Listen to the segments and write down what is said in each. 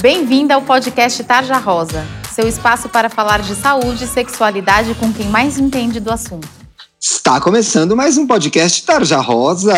Bem-vinda ao podcast Tarja Rosa, seu espaço para falar de saúde e sexualidade com quem mais entende do assunto. Está começando mais um podcast Tarja Rosa.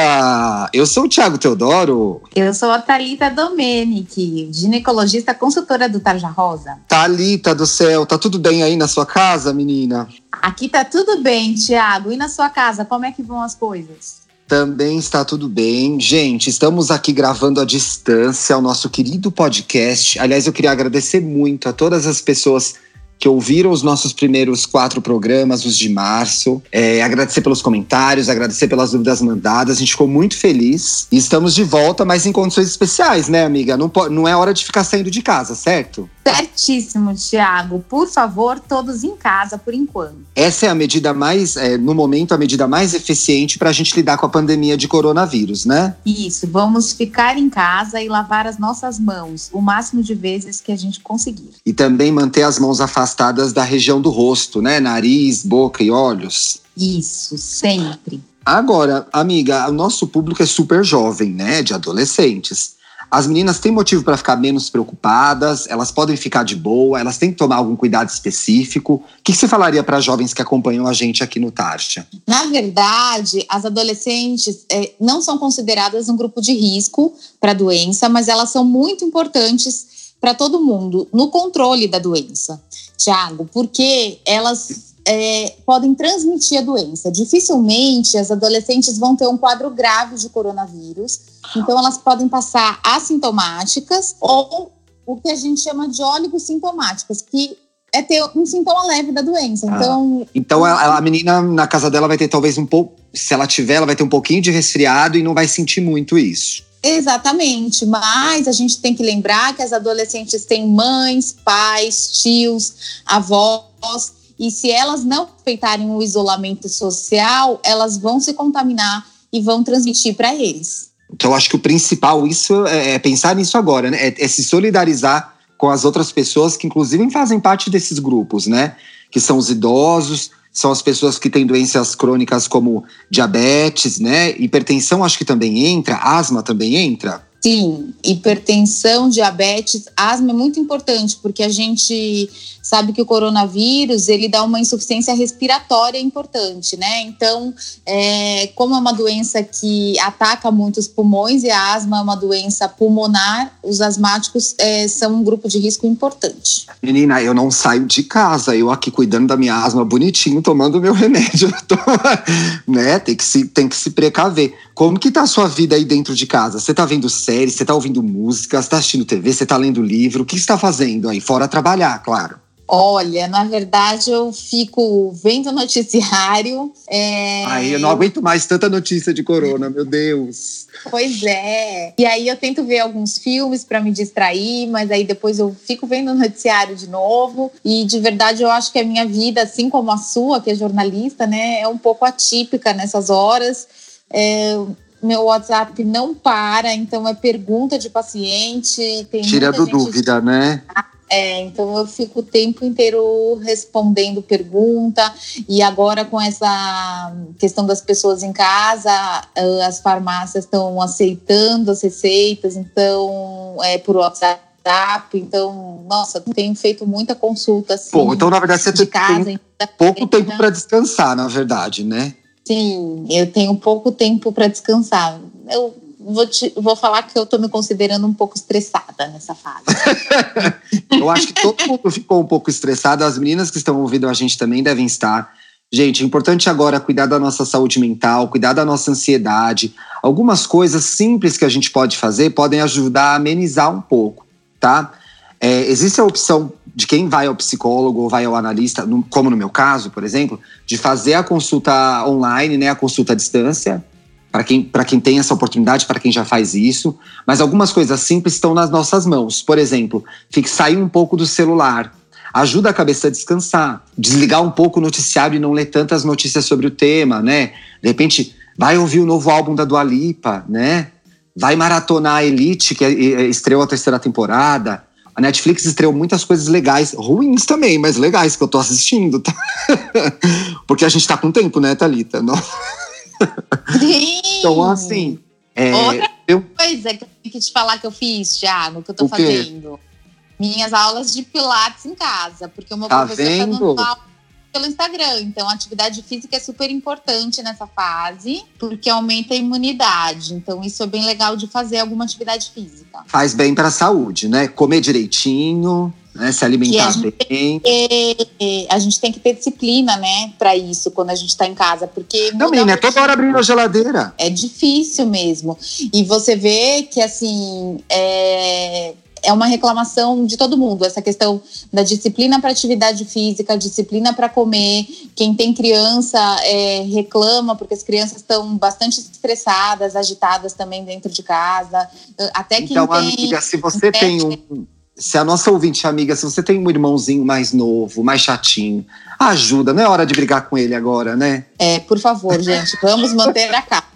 Eu sou o Thiago Teodoro. Eu sou a Thalita Domenic, ginecologista consultora do Tarja Rosa. Thalita do céu, tá tudo bem aí na sua casa, menina? Aqui tá tudo bem, Thiago. E na sua casa, como é que vão as coisas? Também está tudo bem. Gente, estamos aqui gravando à distância o nosso querido podcast. Aliás, eu queria agradecer muito a todas as pessoas que ouviram os nossos primeiros quatro programas, os de março. É, agradecer pelos comentários, agradecer pelas dúvidas mandadas. A gente ficou muito feliz. E estamos de volta, mas em condições especiais, né, amiga? Não, não é hora de ficar saindo de casa, certo? Certíssimo, Tiago. Por favor, todos em casa por enquanto. Essa é a medida mais, é, no momento, a medida mais eficiente para a gente lidar com a pandemia de coronavírus, né? Isso. Vamos ficar em casa e lavar as nossas mãos o máximo de vezes que a gente conseguir. E também manter as mãos afastadas da região do rosto, né? Nariz, boca e olhos. Isso, sempre. Agora, amiga, o nosso público é super jovem, né? De adolescentes. As meninas têm motivo para ficar menos preocupadas, elas podem ficar de boa, elas têm que tomar algum cuidado específico. O que você falaria para jovens que acompanham a gente aqui no Tarja? Na verdade, as adolescentes é, não são consideradas um grupo de risco para a doença, mas elas são muito importantes para todo mundo no controle da doença, Tiago, porque elas é, podem transmitir a doença. Dificilmente as adolescentes vão ter um quadro grave de coronavírus, então elas podem passar assintomáticas ou o que a gente chama de sintomáticas, que é ter um sintoma leve da doença. Ah. Então, então a, a, menina na casa dela vai ter talvez um pouco, se ela tiver, ela vai ter um pouquinho de resfriado e não vai sentir muito isso. Exatamente, mas a gente tem que lembrar que as adolescentes têm mães, pais, tios, avós e se elas não respeitarem o isolamento social, elas vão se contaminar e vão transmitir para eles. Então, eu acho que o principal isso é, é pensar nisso agora, né? É, é, se solidarizar com as outras pessoas que, inclusive, fazem parte desses grupos, né? Que são os idosos, são as pessoas que têm doenças crônicas como diabetes, né? Hipertensão, acho que também entra, asma também entra. Sim, hipertensão, diabetes, asma é muito importante, porque a gente sabe que o coronavírus ele dá uma insuficiência respiratória importante, né? Então, é, como é uma doença que ataca muitos pulmões e a asma é uma doença pulmonar, os asmáticos é, são um grupo de risco importante. Menina, eu não saio de casa, eu aqui cuidando da minha asma bonitinho, tomando meu remédio, né? Tem que se, tem que se precaver. Como que tá a sua vida aí dentro de casa? Você tá vendo séries, você tá ouvindo música, você tá assistindo TV, você tá lendo livro? O que você tá fazendo aí? Fora trabalhar, claro. Olha, na verdade eu fico vendo noticiário. É... Ai, eu não aguento mais tanta notícia de corona, meu Deus. Pois é. E aí eu tento ver alguns filmes para me distrair, mas aí depois eu fico vendo o noticiário de novo. E de verdade eu acho que a minha vida, assim como a sua, que é jornalista, né, é um pouco atípica nessas horas. É, meu WhatsApp não para, então é pergunta de paciente. Tira do dúvida, né? É, então eu fico o tempo inteiro respondendo pergunta e agora com essa questão das pessoas em casa, ah, as farmácias estão aceitando as receitas, então é por WhatsApp. Então, nossa, tenho feito muita consulta assim. Pô, então na verdade você de tem casa, pouco tempo para descansar, na verdade, né? Sim, eu tenho pouco tempo para descansar. Eu vou, te, vou falar que eu estou me considerando um pouco estressada nessa fase. eu acho que todo mundo ficou um pouco estressado. As meninas que estão ouvindo a gente também devem estar. Gente, é importante agora cuidar da nossa saúde mental, cuidar da nossa ansiedade. Algumas coisas simples que a gente pode fazer podem ajudar a amenizar um pouco, tá? É, existe a opção de quem vai ao psicólogo ou vai ao analista, como no meu caso, por exemplo, de fazer a consulta online, né, a consulta à distância, para quem, quem tem essa oportunidade, para quem já faz isso. Mas algumas coisas simples estão nas nossas mãos. Por exemplo, sair um pouco do celular. Ajuda a cabeça a descansar. Desligar um pouco o noticiário e não ler tantas notícias sobre o tema, né? De repente, vai ouvir o novo álbum da Dua Lipa, né? Vai maratonar a Elite, que é, é, estreou a terceira temporada. A Netflix estreou muitas coisas legais, ruins também, mas legais que eu tô assistindo, tá? Porque a gente tá com tempo, né, Thalita? Não... Então, assim. É, Outra eu... coisa que eu tenho que te falar que eu fiz, Thiago, que eu tô fazendo. minhas aulas de pilates em casa, porque o meu Tá professor vendo? dando aula pelo Instagram. Então, a atividade física é super importante nessa fase, porque aumenta a imunidade. Então, isso é bem legal de fazer alguma atividade física. Faz bem para a saúde, né? Comer direitinho, né? Se alimentar bem. E a gente tem que ter disciplina, né, para isso quando a gente está em casa, porque Também, né? Toda hora abrindo a geladeira. é difícil mesmo. E você vê que, assim, é, é uma reclamação de todo mundo, essa questão da disciplina para atividade física, disciplina para comer. Quem tem criança é, reclama, porque as crianças estão bastante estressadas, agitadas também dentro de casa. Até quem Então, tem. amiga, se você tem um. Se a nossa ouvinte amiga, se você tem um irmãozinho mais novo, mais chatinho, ajuda, não é hora de brigar com ele agora, né? É, por favor, gente, vamos manter a calma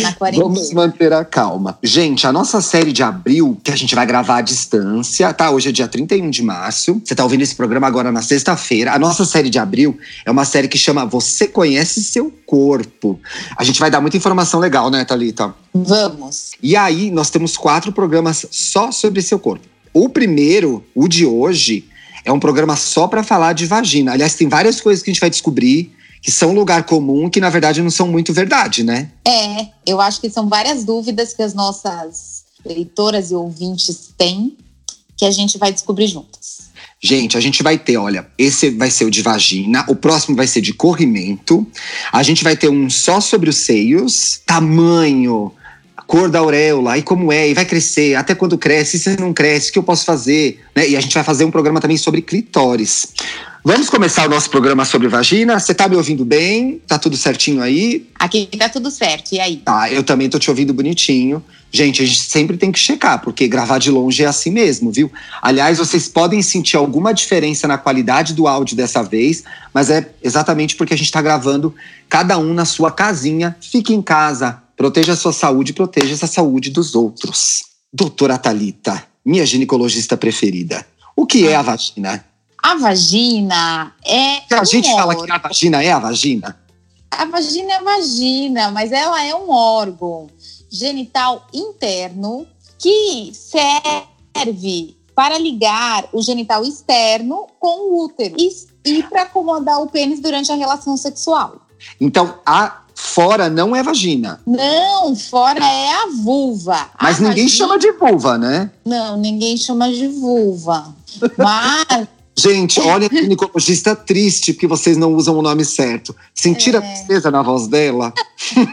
na quarentena. Vamos manter a calma. Gente, a nossa série de abril, que a gente vai gravar à distância, tá? Hoje é dia 31 de março. Você tá ouvindo esse programa agora na sexta-feira. A nossa série de abril é uma série que chama Você Conhece Seu Corpo. A gente vai dar muita informação legal, né, Thalita? Vamos. E aí, nós temos quatro programas só sobre seu corpo. O primeiro, o de hoje, é um programa só para falar de vagina. Aliás, tem várias coisas que a gente vai descobrir que são lugar comum, que na verdade não são muito verdade, né? É, eu acho que são várias dúvidas que as nossas leitoras e ouvintes têm que a gente vai descobrir juntas. Gente, a gente vai ter, olha, esse vai ser o de vagina, o próximo vai ser de corrimento, a gente vai ter um só sobre os seios, tamanho, cor da auréola, e como é, e vai crescer, até quando cresce, se não cresce, o que eu posso fazer, né? E a gente vai fazer um programa também sobre clitóris. Vamos começar o nosso programa sobre vagina. Você tá me ouvindo bem? Tá tudo certinho aí? Aqui tá tudo certo, e aí? Tá, eu também tô te ouvindo bonitinho. Gente, a gente sempre tem que checar, porque gravar de longe é assim mesmo, viu? Aliás, vocês podem sentir alguma diferença na qualidade do áudio dessa vez, mas é exatamente porque a gente tá gravando cada um na sua casinha. Fique em casa, proteja a sua saúde, proteja essa saúde dos outros. Doutora Talita, minha ginecologista preferida. O que é a vagina? A vagina é. Se a um gente fala órgão. que a vagina é a vagina, A vagina é vagina, mas ela é um órgão genital interno que serve para ligar o genital externo com o útero e, e para acomodar o pênis durante a relação sexual. então a fora não é vagina. Não, fora é a vulva. A Mas ninguém vagina- chama de vulva, né? Não, ninguém chama de vulva. Mas Gente, olha a ginecologista triste porque vocês não usam o nome certo. Sentiram a É. tristeza na voz dela?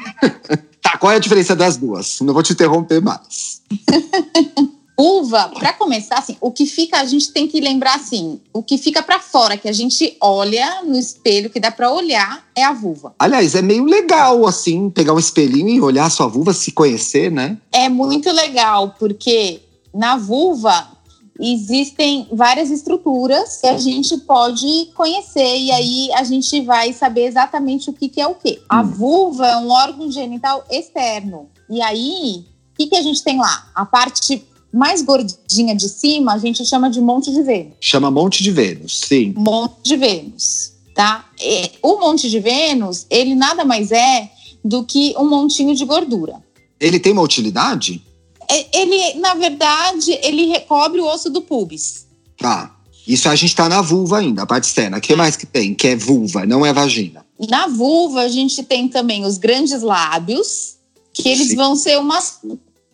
tá, qual é a diferença das duas? Não vou te interromper mais. vulva, para começar, assim, o que fica, a gente tem que lembrar assim, o que fica para fora, que a gente olha no espelho, que dá para olhar, é a vulva. Aliás, é meio legal, assim, pegar um espelhinho e olhar a sua vulva, se conhecer, né? É muito legal, porque na vulva existem várias estruturas que a gente pode conhecer e aí a gente vai saber exatamente o que, que é o quê. A Hum. vulva é um órgão genital externo. E aí, o que, que a gente tem lá? A parte mais gordinha de cima, a gente chama de monte de Vênus. Chama Monte de Vênus, sim. Monte de Vênus, tá? E o Monte de Vênus, ele nada mais é do que um montinho de gordura. Ele tem uma utilidade? É- Ele, na verdade, ele recobre o osso do pubis. Tá. Isso a gente tá na vulva ainda, a parte externa. O que mais que tem? Que é vulva, não é vagina. Na vulva, a gente tem também os grandes lábios, que eles Sim. vão ser umas.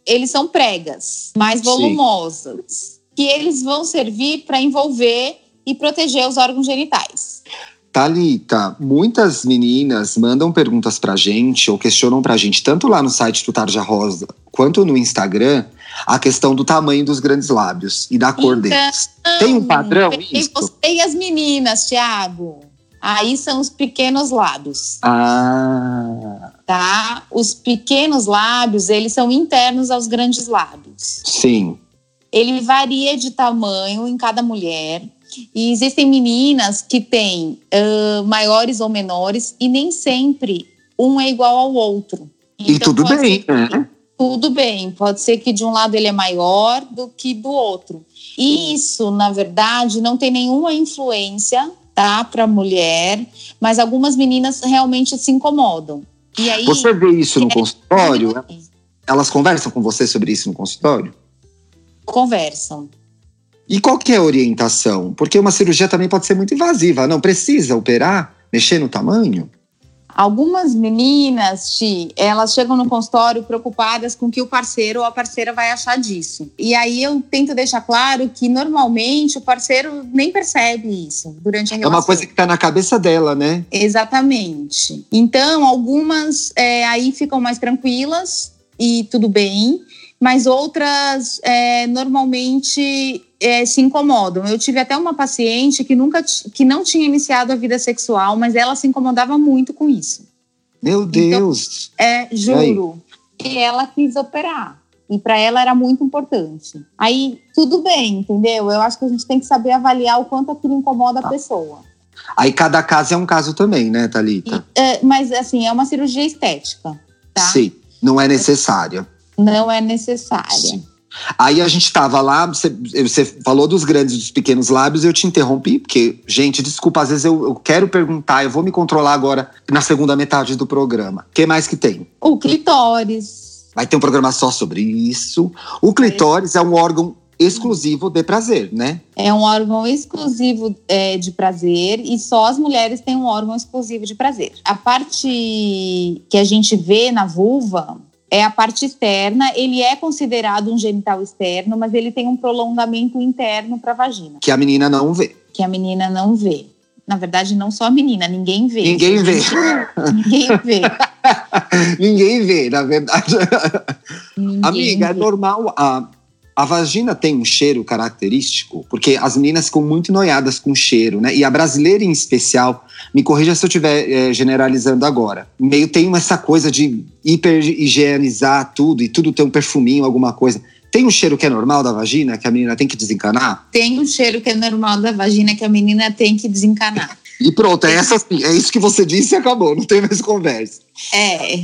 Eles são pregas, mais Sim. volumosas, que eles vão servir para envolver e proteger os órgãos genitais. Thalita, muitas meninas mandam perguntas pra gente ou questionam pra gente, tanto lá no site do Tarja Rosa quanto no Instagram, a questão do tamanho dos grandes lábios e da cor Então, deles. Tem um padrão isso? você e as meninas, Thiago. Aí são os pequenos lábios, Ah, tá? Os pequenos lábios, eles são internos aos grandes lábios. sim. Ele varia de tamanho em cada mulher. E existem meninas que têm ah, maiores ou menores, e nem sempre um é igual ao outro. E Então, tudo pode bem, ser né? tudo bem. Pode ser que de um lado ele é maior do que do outro. E isso, na verdade, não tem nenhuma influência, tá, para a mulher, mas algumas meninas realmente se incomodam. E aí Você vê isso no é, consultório? Elas conversam com você sobre isso no consultório? conversam. E qual que é a orientação? Porque uma cirurgia também pode ser muito invasiva. Não precisa operar, mexer no tamanho? Algumas meninas, Ti, elas chegam no consultório preocupadas com o que o parceiro ou a parceira vai achar disso. E aí eu tento deixar claro que normalmente o parceiro nem percebe isso durante a relação. É uma coisa que está na cabeça dela, né? Exatamente. Então, algumas é, aí ficam mais tranquilas e tudo bem mas outras é, normalmente é, se incomodam. Eu tive até uma paciente que nunca que não tinha iniciado a vida sexual, mas ela se incomodava muito com isso. Meu então, Deus! Então, é, juro. E ela quis operar. E para ela era muito importante. Aí, tudo bem, entendeu? Eu acho que a gente tem que saber avaliar o quanto aquilo incomoda tá. a pessoa. Aí cada caso é um caso também, né, Thalita? E, é, mas assim, é uma cirurgia estética, tá? Sim, não é necessária. Não é necessária. Aí a gente estava lá, você, você, falou dos grandes e dos pequenos lábios, eu te interrompi, porque, gente, desculpa, às vezes eu, eu, quero perguntar, eu vou me controlar agora na segunda metade do programa. O que mais que tem? O clitóris. Vai ter um programa só sobre isso. O clitóris é, é um órgão exclusivo de prazer, né? É um órgão exclusivo é, de prazer e só as mulheres têm um órgão exclusivo de prazer. A parte que a gente vê na vulva, é a parte externa, ele é considerado um genital externo, mas ele tem um prolongamento interno para a vagina. Que a menina não vê. Que a menina não vê. Na verdade, não só a menina, ninguém vê. Ninguém vê. ninguém vê. ninguém vê, na verdade. Ninguém Amiga, é vê. é normal. A, a vagina tem um cheiro característico, porque as meninas ficam muito noiadas com cheiro, né? E a brasileira em especial, me corrija se eu estiver é, generalizando agora, meio tem essa coisa de hiper higienizar tudo e tudo ter um perfuminho, alguma coisa. Tem um cheiro que é normal da vagina, que a menina tem que desencanar? Tem um cheiro que é normal da vagina, que a menina tem que desencanar. E pronto, é, essa, é isso que você disse e acabou, não tem mais conversa. É,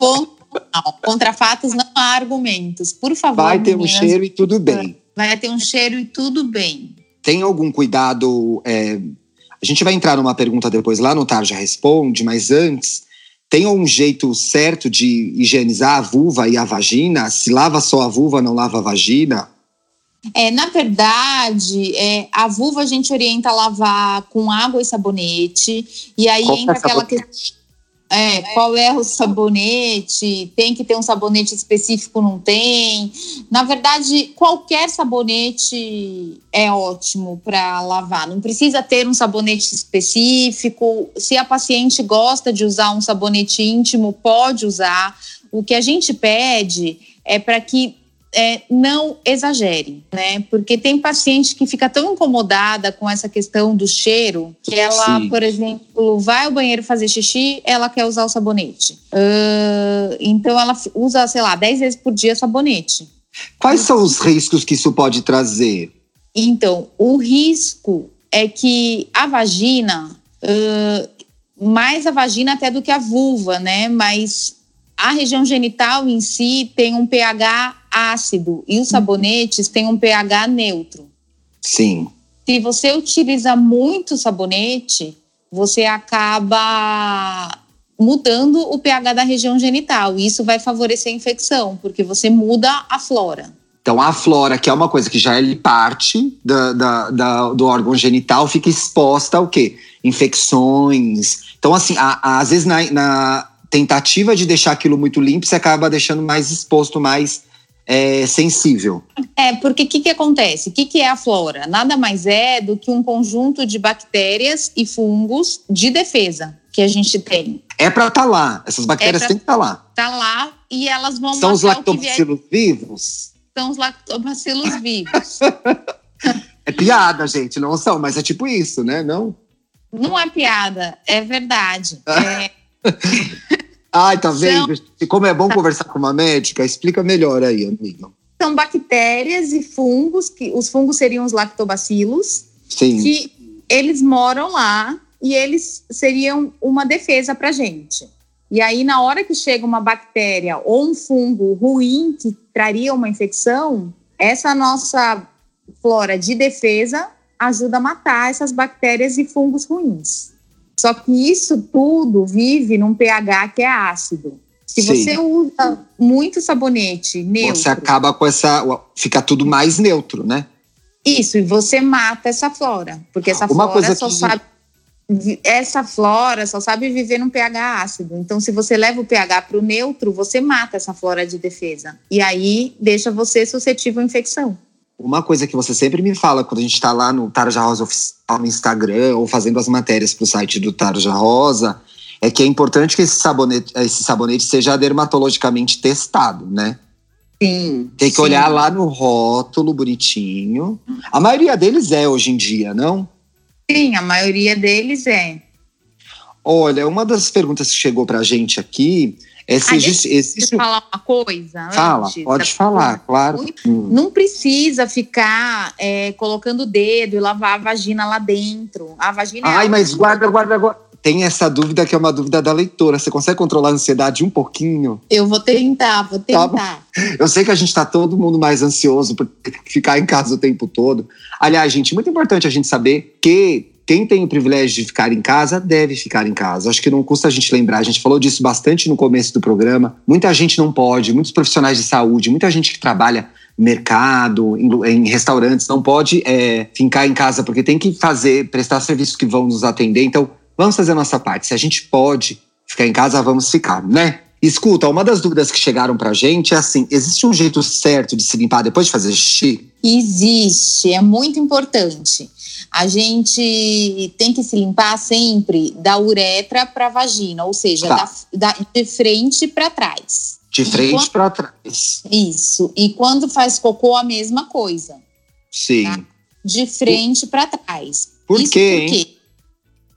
ponto não, contra fatos não há argumentos. Por favor. Vai ter meninas, um cheiro e tudo bem. Vai ter um cheiro e tudo bem. Tem algum cuidado? É, a gente vai entrar numa pergunta depois lá no Tarja Responde, mas antes, tem um jeito certo de higienizar a vulva e a vagina? Se lava só a vulva, não lava a vagina? É, na verdade, é, a vulva a gente orienta a lavar com água e sabonete. E aí Qual entra é aquela questão é, qual é o sabonete? Tem que ter um sabonete específico, não tem? Na verdade, qualquer sabonete é ótimo para lavar. Não precisa ter um sabonete específico. Se a paciente gosta de usar um sabonete íntimo, pode usar. O que a gente pede é para que é, não exagere, né? Porque tem paciente que fica tão incomodada com essa questão do cheiro que ela, Sim. por exemplo, vai ao banheiro fazer xixi, ela quer usar o sabonete. Uh, então ela usa, sei lá, 10 vezes por dia sabonete. Quais são os riscos que isso pode trazer? Então, o risco é que a vagina, uh, mais a vagina até do que a vulva, né? Mas a região genital em si tem um pH ácido e os sabonetes têm um pH neutro. Sim. Se você utiliza muito sabonete, você acaba mudando o pH da região genital. E isso vai favorecer a infecção, porque você muda a flora. Então, a flora, que é uma coisa que já é parte da, da, da, do órgão genital, fica exposta ao quê? Infecções. Então, assim, a, a, às vezes na, na, tentativa de deixar aquilo muito limpo, você acaba deixando mais exposto, mais é, sensível. É, porque o que, que acontece? O que, que é a flora? Nada mais é do que um conjunto de bactérias e fungos de defesa que a gente tem. É para estar tá lá. Essas bactérias é têm que estar tá lá. Tá lá e elas vão São os lactobacilos vivos? São os lactobacilos vivos. é piada, gente, não são, mas é tipo isso, né? Não? Não é piada, é verdade. É... Ai, tá vendo? São... Como é bom conversar com uma médica, explica melhor aí, amigo. São bactérias e fungos, que os fungos seriam os lactobacilos, Sim. que eles moram lá e eles seriam uma defesa para gente. E aí, na hora que chega uma bactéria ou um fungo ruim que traria uma infecção, essa nossa flora de defesa ajuda a matar essas bactérias e fungos ruins. Só que isso tudo vive num pH que é ácido. Se Sim. você usa muito sabonete neutro. Você acaba com essa. Fica tudo mais neutro, né? Isso, e você mata essa flora, porque essa Uma flora só que... sabe essa flora só sabe viver num pH ácido. Então, se você leva o pH para o neutro, você mata essa flora de defesa. E aí deixa você suscetível à infecção. Uma coisa que você sempre me fala quando a gente está lá no Tarja Rosa Oficial no Instagram ou fazendo as matérias para o site do Tarja Rosa é que é importante que esse sabonete, esse sabonete seja dermatologicamente testado, né? Sim. Tem que sim. olhar lá no rótulo bonitinho. A maioria deles é hoje em dia, não? Sim, a maioria deles é. Olha, uma das perguntas que chegou para a gente aqui é se ah, existe. existe... falar uma coisa? Fala, antes, pode tá falar, claro. Não precisa ficar é, colocando o dedo e lavar a vagina lá dentro. A vagina é Ai, é mas guarda, guarda, guarda tem essa dúvida que é uma dúvida da leitora. Você consegue controlar a ansiedade um pouquinho? Eu vou tentar, vou tá tentar. Tá eu sei que a gente está todo mundo mais ansioso por ficar em casa o tempo todo. Aliás, gente, muito importante a gente saber que quem tem o privilégio de ficar em casa deve ficar em casa. Acho que não custa a gente lembrar. A gente falou disso bastante no começo do programa. Muita gente não pode, muitos profissionais de saúde, muita gente que trabalha mercado, em, restaurantes, não pode é, ficar em casa porque tem que fazer, prestar serviços que vão nos atender. Então, vamos fazer a nossa parte. Se a gente pode ficar em casa, vamos ficar, né? Escuta, uma das dúvidas que chegaram pra gente é assim: existe um jeito certo de se limpar depois de fazer xixi? Existe, é muito importante. A gente tem que se limpar sempre da uretra para a vagina, ou seja, tá. da, da, de frente para trás. De frente para trás. Isso. E quando faz cocô, a mesma coisa. Sim. Tá? De frente para trás. Por Isso quê? Por quê?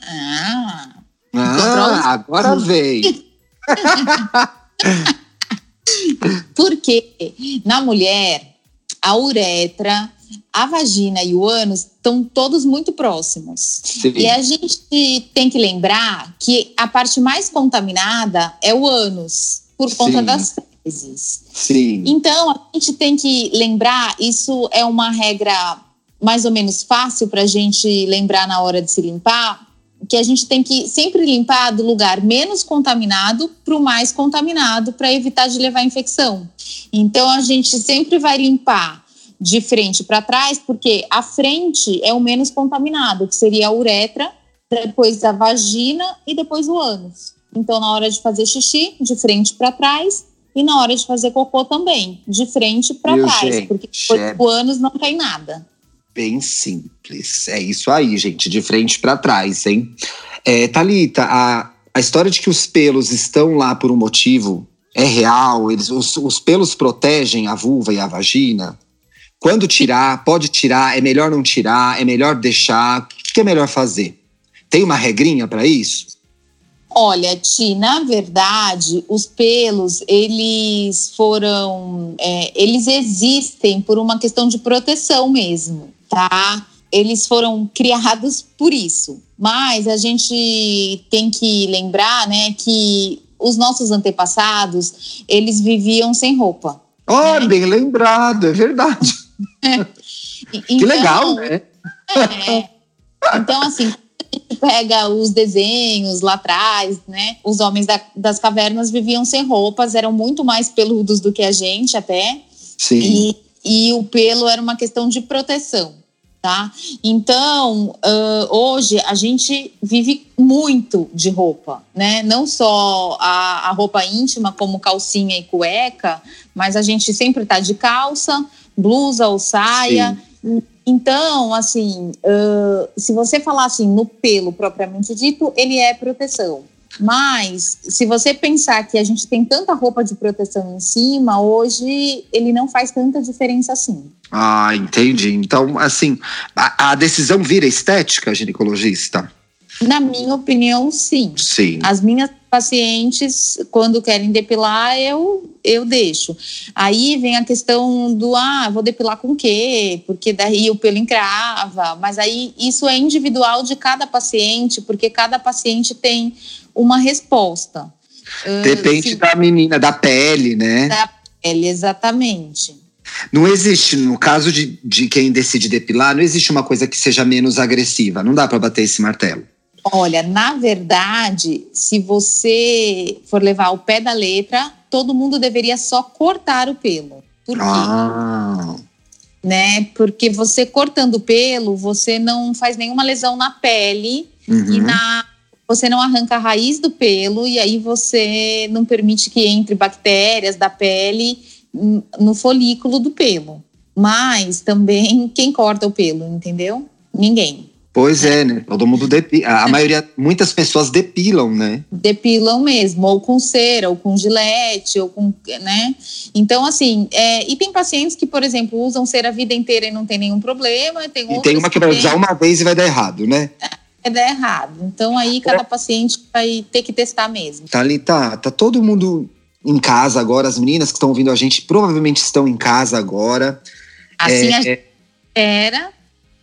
Ah, ah agora vem. Porque na mulher, a uretra, a vagina e o ânus estão todos muito próximos. Sim. E a gente tem que lembrar que a parte mais contaminada é o ânus, por conta Sim. das fezes. Sim. Então, a gente tem que lembrar, isso é uma regra mais ou menos fácil para a gente lembrar na hora de se limpar, que a gente tem que sempre limpar do lugar menos contaminado para o mais contaminado para evitar de levar infecção. Então a gente sempre vai limpar de frente para trás, porque a frente é o menos contaminado, que seria a uretra, depois a vagina e depois o ânus. Então na hora de fazer xixi, de frente para trás, e na hora de fazer cocô também, de frente para trás, gente, porque depois o ânus não tem nada bem simples. É isso aí, gente, de frente para trás, hein? É, Thalita, a, a história de que os pelos estão lá por um motivo é real? Eles, os, os pelos protegem a vulva e a vagina? Quando tirar, pode tirar, é melhor não tirar, é melhor deixar? O que é melhor fazer? Tem uma regrinha para isso? Olha, Ti, na verdade, os pelos, eles foram. É, eles existem por uma questão de proteção mesmo tá? Eles foram criados por isso. Mas a gente tem que lembrar, né, que os nossos antepassados, eles viviam sem roupa. Oh, né? bem lembrado, é verdade. Então, que legal, né? É, então, assim, a gente pega os desenhos lá atrás, né? Os homens da, das cavernas viviam sem roupas, eram muito mais peludos do que a gente até. Sim. E e o pelo era uma questão de proteção. Tá? Então, uh, hoje a gente vive muito de roupa, né? Não só a, a, roupa íntima, como calcinha e cueca, mas a gente sempre está de calça, blusa ou saia. Sim. Então, assim, uh, se você falar assim no pelo propriamente dito, ele é proteção. Mas, se você pensar que a gente tem tanta roupa de proteção em cima, hoje ele não faz tanta diferença assim. Ah, entendi. Então, assim, a, a decisão vira estética, ginecologista? Na minha opinião, sim. Sim. As minhas pacientes, quando querem depilar, eu, eu deixo. Aí vem a questão do, ah, vou depilar com o quê? Porque daí o pelo encrava. Mas aí isso é individual de cada paciente, porque cada paciente tem uma resposta. Ah, Depende uh, da menina, da pele, né? Da pele, exatamente. Não existe, no caso de, de quem decide depilar, não existe uma coisa que seja menos agressiva. Não dá para bater esse martelo. Olha, na verdade, se você for levar o pé da letra, todo mundo deveria só cortar o pelo. Por quê? Ah. né? Porque você cortando o pelo, você não faz nenhuma lesão na pele Uhum. e na você não arranca a raiz do pelo e aí você não permite que entre bactérias da pele no folículo do pelo. Mas também quem corta o pelo, entendeu? Ninguém. Pois é, né? Todo mundo depila. A maioria, muitas pessoas depilam, né? depilam mesmo, ou com cera, ou com gilete, ou com, né? Então, assim, é, e tem pacientes que, por exemplo, usam cera a vida inteira e não tem nenhum problema, tem E tem uma que vai usar uma vez e vai dar errado, né? vai dar errado. Então, aí cada paciente vai ter que testar mesmo. Tá ali, tá, tá todo mundo em casa agora. As meninas que estão ouvindo a gente provavelmente estão em casa agora. Assim É, a gente espera.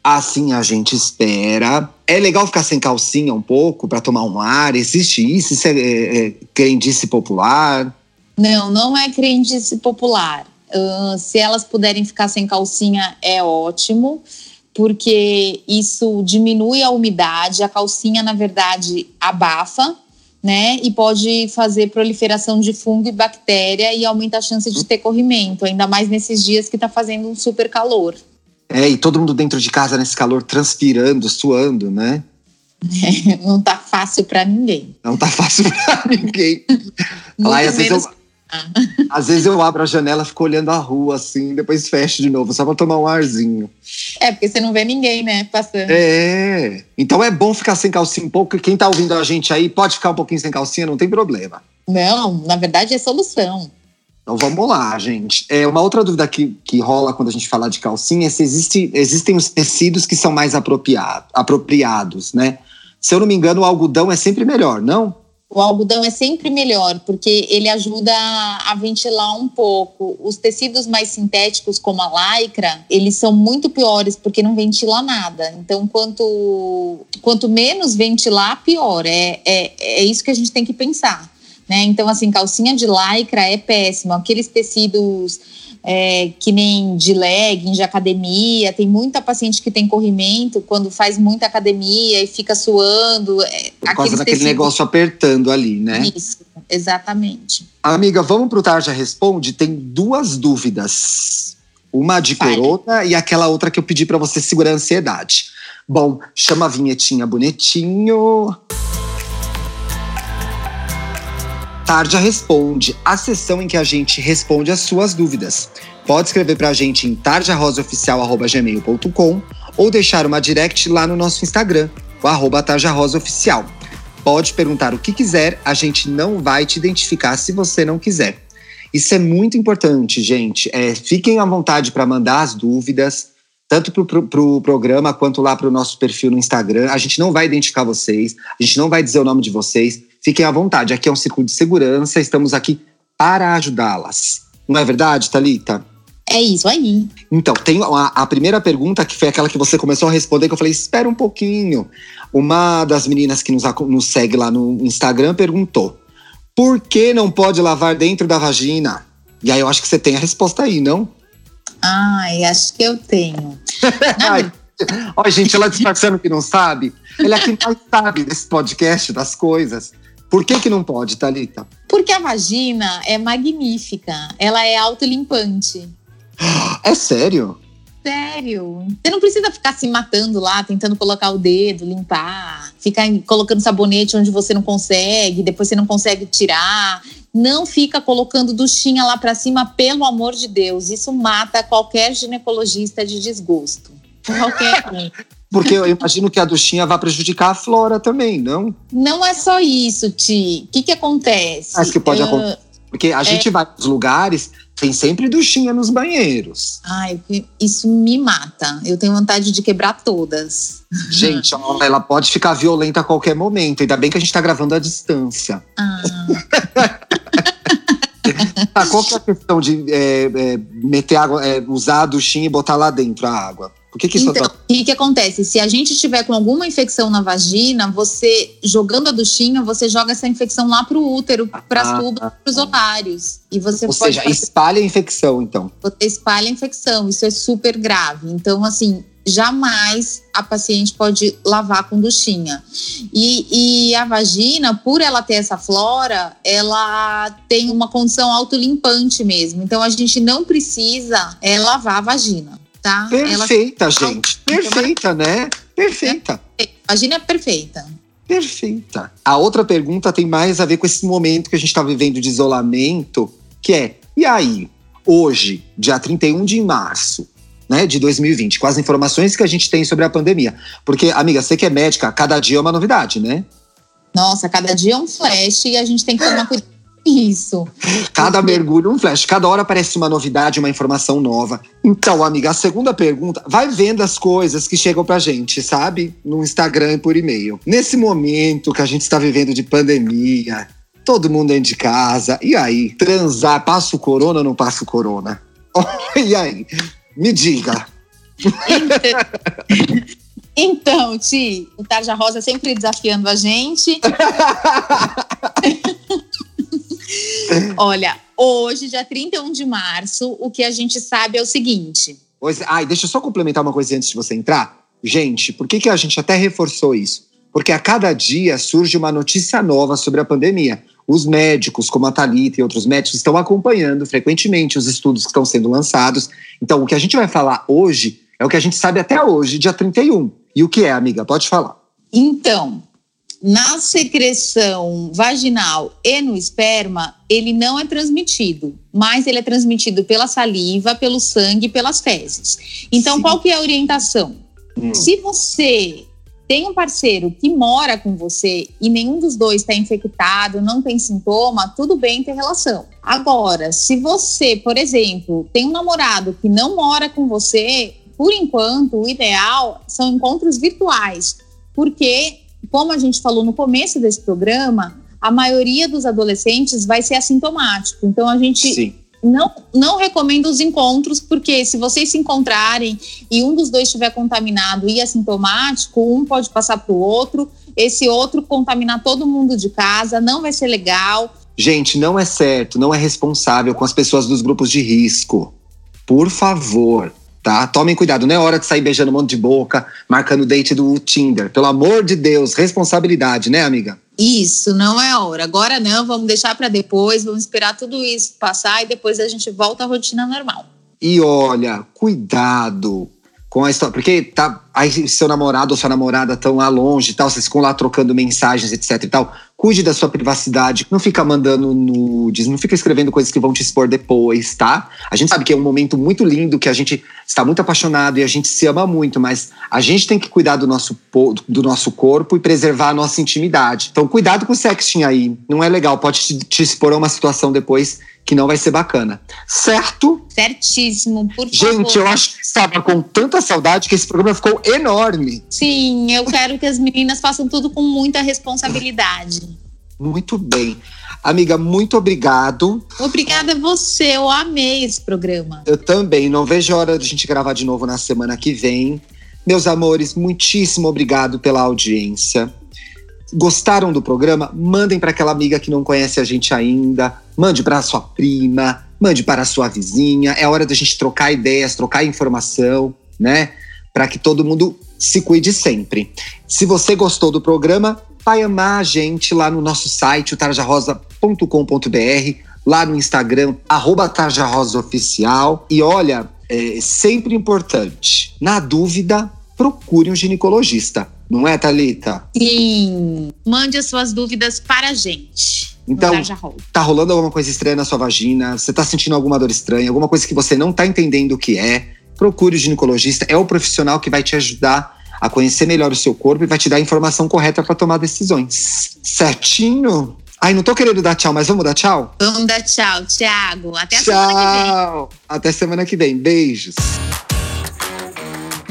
Assim a gente espera. É legal ficar sem calcinha um pouco para tomar um ar. Existe isso? Isso é, é, é crendice popular? Não, não é crendice popular. Ah, se elas puderem ficar sem calcinha, é ótimo, porque isso diminui a umidade. A calcinha, na verdade, abafa, né? E pode fazer proliferação de fungo e bactéria e aumenta a chance de ter corrimento, ainda mais nesses dias que está fazendo um super calor. É, e todo mundo dentro de casa nesse calor transpirando, suando, né? Não tá fácil para ninguém. Não tá fácil pra ninguém. Lá, às, vezes eu, às vezes eu abro a janela, fico olhando a rua assim, depois fecho de novo, só pra tomar um arzinho. É, porque você não vê ninguém, né, passando. É. Então é bom ficar sem calcinha um pouco. Quem tá ouvindo a gente aí pode ficar um pouquinho sem calcinha, não tem problema. Não, na verdade é solução. Então vamos lá, gente. É, uma outra dúvida que, que rola quando a gente fala de calcinha é se existe, existem os tecidos que são mais apropriado, apropriados, né? Se eu não me engano, o algodão é sempre melhor, não? O algodão é sempre melhor, porque ele ajuda a ventilar um pouco. Os tecidos mais sintéticos, como a lycra, eles são muito piores, porque não ventila nada. Então, quanto, quanto menos ventilar, pior. É, é, é isso que a gente tem que pensar. Né? Então, assim, calcinha de lycra é péssimo. Aqueles tecidos é, que nem de legging, de academia, tem muita paciente que tem corrimento quando faz muita academia e fica suando. É, Por causa daquele tecidos- negócio apertando ali, né? Isso, exatamente. Amiga, vamos pro Tarja Responde? Tem duas dúvidas. Uma de Fale. corona e aquela outra que eu pedi pra você segurar a ansiedade. Bom, chama a vinhetinha bonitinho. Tarja Responde, a sessão em que a gente responde as suas dúvidas. Pode escrever pra gente em tarjarosaoficial.gmail.com ou deixar uma direct lá no nosso Instagram, o arroba tarjarosaoficial. Pode perguntar o que quiser, a gente não vai te identificar se você não quiser. Isso é muito importante, gente. É, fiquem à vontade para mandar as dúvidas, tanto para o pro, pro programa quanto lá para o nosso perfil no Instagram. A gente não vai identificar vocês, a gente não vai dizer o nome de vocês. Fiquem à vontade. Aqui é um círculo de segurança, estamos aqui para ajudá-las. Não é verdade, Thalita? É isso aí. Então, tem a, a primeira pergunta, que foi aquela que você começou a responder, que eu falei, espera um pouquinho. Uma das meninas que nos, nos segue lá no Instagram perguntou: por que não pode lavar dentro da vagina? E aí eu acho que você tem a resposta aí, não? Ai, acho que eu tenho. Ai, Ó, gente, ela disfarçando que não sabe. Ela é quem mais sabe desse podcast, das coisas. Por que que não pode, Thalita? Porque a vagina é magnífica. Ela é autolimpante. É sério? Sério. Você não precisa ficar se matando lá, tentando colocar o dedo, limpar, ficar colocando sabonete onde você não consegue, depois você não consegue tirar. Não fica colocando duchinha lá pra cima, pelo amor de Deus. Isso mata qualquer ginecologista de desgosto. Qualquer. Porque eu imagino que a duchinha vai prejudicar a flora também, não? Não é só isso, Ti. O que, que acontece? Acho que pode Ah, acontecer. Porque a gente vai nos lugares, tem sempre duchinha nos banheiros. Ai, isso me mata. Eu tenho vontade de quebrar todas. Gente, ela pode ficar violenta a qualquer momento. Ainda bem que a gente tá gravando à distância. Ah, Tá, qual que é a questão de é, é, meter água, é, usar a duchinha e botar lá dentro a água? Por que, que isso então, tá... o que, que acontece? Se a gente tiver com alguma infecção na vagina, você jogando a duchinha, você joga essa infecção lá pro útero, para as Ah, tubas, para os ovários. E você Ou pode seja, fazer- espalha a infecção, então. você espalha a infecção. Isso é super grave. Então, assim, jamais a paciente pode lavar com duchinha. E, e a vagina, por ela ter essa flora, ela tem uma condição autolimpante mesmo. Então, a gente não precisa é, lavar a vagina. Tá? Perfeita, Ela... gente. Perfeita, né? Perfeita. Imagina perfeita. Perfeita. A outra pergunta tem mais a ver com esse momento que a gente está vivendo de isolamento, que é: e aí, hoje, dia 31 de março, né, de 2020, com as informações que a gente tem sobre a pandemia. Porque, amiga, você que é médica, cada dia é uma novidade, né? Nossa, cada dia é um flash e a gente tem que tomar cuidado isso. Cada mergulho um flash, cada hora aparece uma novidade, uma informação nova. Então, amiga, a segunda pergunta, vai vendo as coisas que chegam pra gente, sabe? No Instagram e por e-mail. Nesse momento que a gente está vivendo de pandemia, todo mundo dentro de casa, e aí? Transar, passa o corona ou não passa o corona? e aí? Me diga. Então, Ti, o Tarja Rosa sempre desafiando a gente. Olha, hoje, dia 31 de março, o que a gente sabe é o seguinte. Pois, ai, deixa eu só complementar uma coisa antes de você entrar. Gente, por que, que a gente até reforçou isso? Porque a cada dia surge uma notícia nova sobre a pandemia. Os médicos, como a Thalita e outros médicos, estão acompanhando frequentemente os estudos que estão sendo lançados. Então, o que a gente vai falar hoje é o que a gente sabe até hoje, dia 31. E o que é, amiga? Pode falar. Então, na secreção vaginal e no esperma, ele não é transmitido, mas ele é transmitido pela saliva, pelo sangue e pelas fezes. Então, Sim. qual que é a orientação? Hum. Se você tem um parceiro que mora com você e nenhum dos dois está infectado, não tem sintoma, tudo bem ter relação. Agora, se você, por exemplo, tem um namorado que não mora com você, por enquanto, o ideal são encontros virtuais, porque como a gente falou no começo desse programa, a maioria dos adolescentes vai ser assintomático. Então a gente Sim. não, não recomenda os encontros, porque se vocês se encontrarem e um dos dois estiver contaminado e assintomático, um pode passar para o outro, esse outro contaminar todo mundo de casa, não vai ser legal. Gente, não é certo, não é responsável com as pessoas dos grupos de risco. Por favor, tá? Tomem cuidado, não é hora de sair beijando um monte de boca, marcando date do Tinder. Pelo amor de Deus, responsabilidade, né, amiga? Isso, não é hora. Agora não, vamos deixar para depois, vamos esperar tudo isso passar e depois a gente volta à rotina normal. E olha, cuidado com a história, porque tá aí seu namorado ou sua namorada estão lá longe e tal, vocês ficam lá trocando mensagens, etc e tal. Cuide da sua privacidade, não fica mandando nudes, não fica escrevendo coisas que vão te expor depois, tá? A gente sabe que é um momento muito lindo, que a gente está muito apaixonado e a gente se ama muito, mas a gente tem que cuidar do nosso, do nosso corpo e preservar a nossa intimidade. Então, cuidado com o sexting aí, não é legal, pode te, te expor a uma situação depois que não vai ser bacana. Certo? Certíssimo, por favor. Gente, eu acho que estava com tanta saudade que esse programa ficou enorme. Sim, eu quero que as meninas façam tudo com muita responsabilidade. Muito bem. Amiga, muito obrigado. Obrigada a você, eu amei esse programa. Eu também, não vejo a hora de a gente gravar de novo na semana que vem. Meus amores, muitíssimo obrigado pela audiência. Gostaram do programa? Mandem para aquela amiga que não conhece a gente ainda. Mande para sua prima, mande para sua vizinha. É hora da gente trocar ideias, trocar informação, né? Para que todo mundo se cuide sempre. Se você gostou do programa, vai amar a gente lá no nosso site, o tarjarosa.com.br, lá no Instagram, arroba tarjarosaoficial. E olha, é sempre importante, na dúvida, procure um ginecologista. Não é, Thalita? Sim. Mande as suas dúvidas para a gente. Então, tá rolando alguma coisa estranha na sua vagina? Você tá sentindo alguma dor estranha? Alguma coisa que você não tá entendendo o que é? Procure o ginecologista. É o profissional que vai te ajudar a conhecer melhor o seu corpo e vai te dar a informação correta para tomar decisões. Certinho? Ai, não tô querendo dar tchau, mas vamos dar tchau? Vamos dar tchau, Thiago. Até a tchau. semana que vem. Até semana que vem. Beijos.